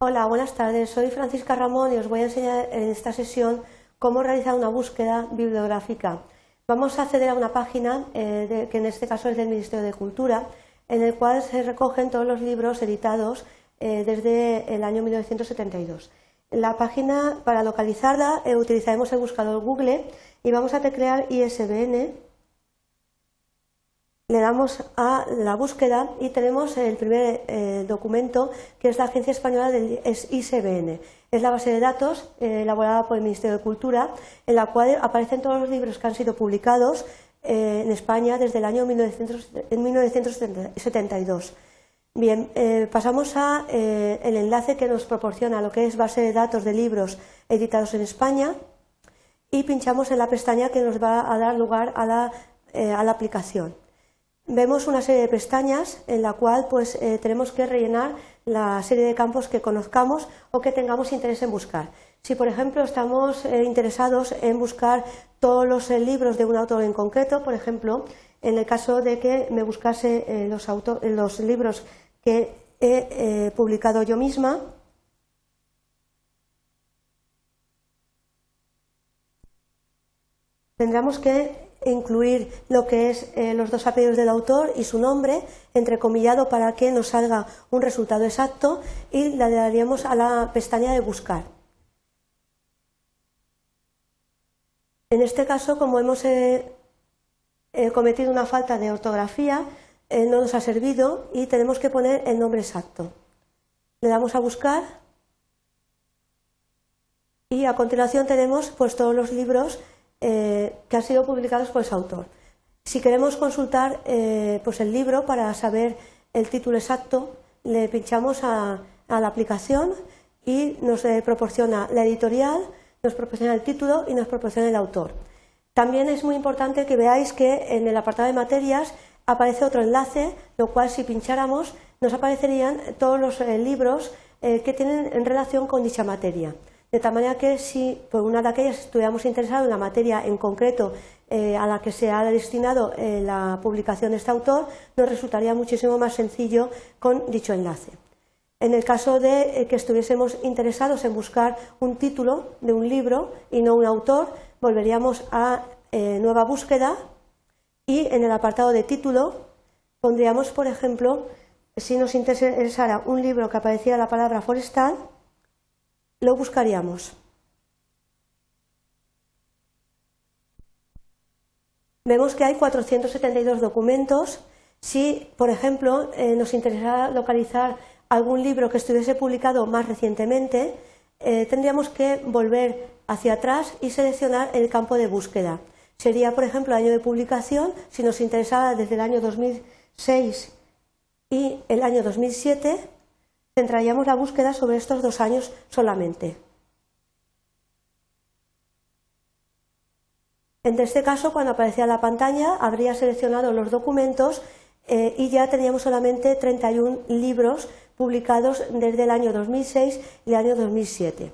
Hola, buenas tardes. Soy Francisca Ramón y os voy a enseñar en esta sesión cómo realizar una búsqueda bibliográfica. Vamos a acceder a una página, eh, que en este caso es del Ministerio de Cultura, en el cual se recogen todos los libros editados eh, desde el año 1972. La página, para localizarla, eh, utilizaremos el buscador Google y vamos a teclear ISBN le damos a la búsqueda y tenemos el primer eh, documento que es la Agencia Española del ISBN. Es la base de datos eh, elaborada por el Ministerio de Cultura en la cual aparecen todos los libros que han sido publicados eh, en España desde el año 1972. Bien, pasamos al enlace que nos proporciona lo que es base de datos de libros editados en España y pinchamos en la pestaña que nos va a dar lugar a la aplicación vemos una serie de pestañas en la cual pues, eh, tenemos que rellenar la serie de campos que conozcamos o que tengamos interés en buscar. Si, por ejemplo, estamos eh, interesados en buscar todos los eh, libros de un autor en concreto, por ejemplo, en el caso de que me buscase los, los, libros que he publicado yo misma, tendremos que incluir lo que es eh, los dos apellidos del autor y su nombre, entrecomillado para que nos salga un resultado exacto y le daríamos a la pestaña de buscar. En este caso, como hemos eh, eh, cometido una falta de ortografía, no nos ha servido y tenemos que poner el nombre exacto. Le damos a buscar y a continuación tenemos pues, todos los libros eh, que han sido publicados por ese autor. Si queremos consultar eh, pues el libro para saber el título exacto, le pinchamos a, la aplicación y nos eh, proporciona la editorial, nos proporciona el título y nos proporciona el autor. También es muy importante que veáis que en el apartado de materias aparece otro enlace, lo cual si pincháramos nos aparecerían todos los libros que tienen en relación con dicha materia. De tal manera que si por una de aquellas estuviéramos interesados en la materia en concreto eh, a la que se ha destinado eh, la publicación de este autor, nos resultaría muchísimo más sencillo con dicho enlace. En el caso de eh, que estuviésemos interesados en buscar un título de un libro y no un autor, volveríamos a nueva búsqueda y en el apartado de título pondríamos, por ejemplo, si nos interesara un libro que apareciera la palabra forestal, lo buscaríamos. Vemos que hay 472 documentos. Si, por ejemplo, eh, nos interesara localizar algún libro que estuviese publicado más recientemente, eh, tendríamos que volver hacia atrás y seleccionar el campo de búsqueda. Sería, por ejemplo, el año de publicación, si nos interesara desde el año 2006 y el año 2007, centraríamos la búsqueda sobre estos dos años solamente. En este caso, cuando aparecía la pantalla, habría seleccionado los documentos eh, y ya teníamos solamente 31 libros publicados desde el año 2006 y el año 2007.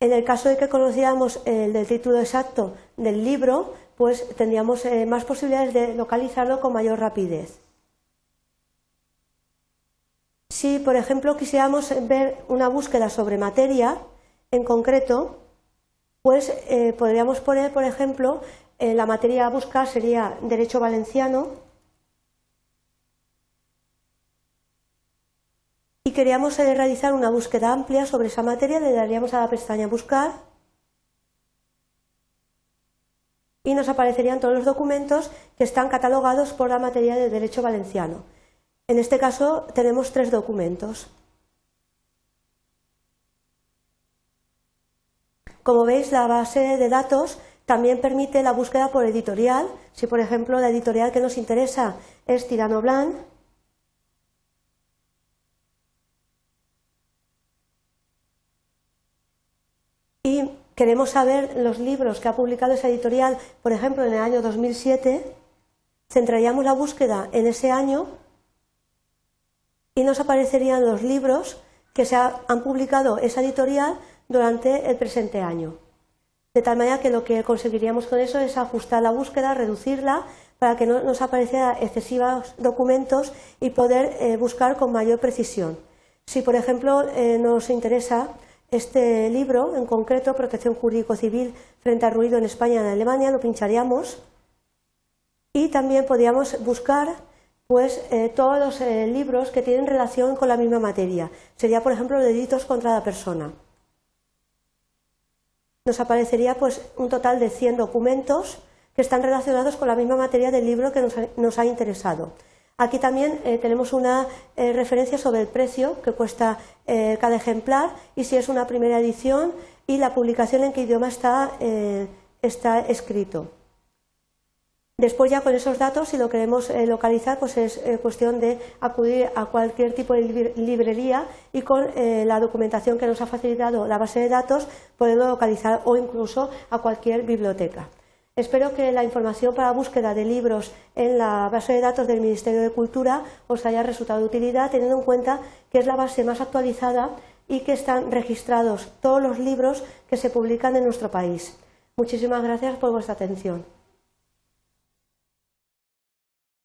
En el caso de que conociéramos el título exacto del libro, pues tendríamos eh, más posibilidades de localizarlo con mayor rapidez. Si, por ejemplo, quisiéramos ver una búsqueda sobre materia en concreto, pues eh, podríamos poner, por ejemplo, eh, la materia a buscar sería Derecho Valenciano y queríamos eh, realizar una búsqueda amplia sobre esa materia, le daríamos a la pestaña Buscar y nos aparecerían todos los documentos que están catalogados por la materia de Derecho Valenciano. En este caso tenemos tres documentos. Como veis, la base de datos también permite la búsqueda por editorial. Si, por ejemplo, la editorial que nos interesa es Tirano Blanc, y queremos saber los libros que ha publicado esa editorial, por ejemplo, en el año 2007, centraríamos la búsqueda en ese año y nos aparecerían los libros que se han publicado esa editorial durante el presente año. De tal manera que lo que conseguiríamos con eso es ajustar la búsqueda, reducirla, para que no nos aparecieran excesivos documentos y poder eh, buscar con mayor precisión. Si, por ejemplo, eh, nos interesa este libro, en concreto, Protección Jurídico-Civil frente al ruido en España y en Alemania, lo pincharíamos y también podríamos buscar pues, eh, todos los eh, libros que tienen relación con la misma materia. Sería, por ejemplo, delitos contra la persona. Nos aparecería pues, un total de 100 documentos que están relacionados con la misma materia del libro que nos ha interesado. Aquí también eh, tenemos una referencia sobre el precio que cuesta cada ejemplar y si es una primera edición y la publicación en qué idioma está escrito. Después ya con esos datos, si lo queremos localizar, pues es cuestión de acudir a cualquier tipo de librería y con la documentación que nos ha facilitado la base de datos poderlo localizar o incluso a cualquier biblioteca. Espero que la información para la búsqueda de libros en la base de datos del Ministerio de Cultura os haya resultado de utilidad, teniendo en cuenta que es la base más actualizada y que están registrados todos los libros que se publican en nuestro país. Muchísimas gracias por vuestra atención.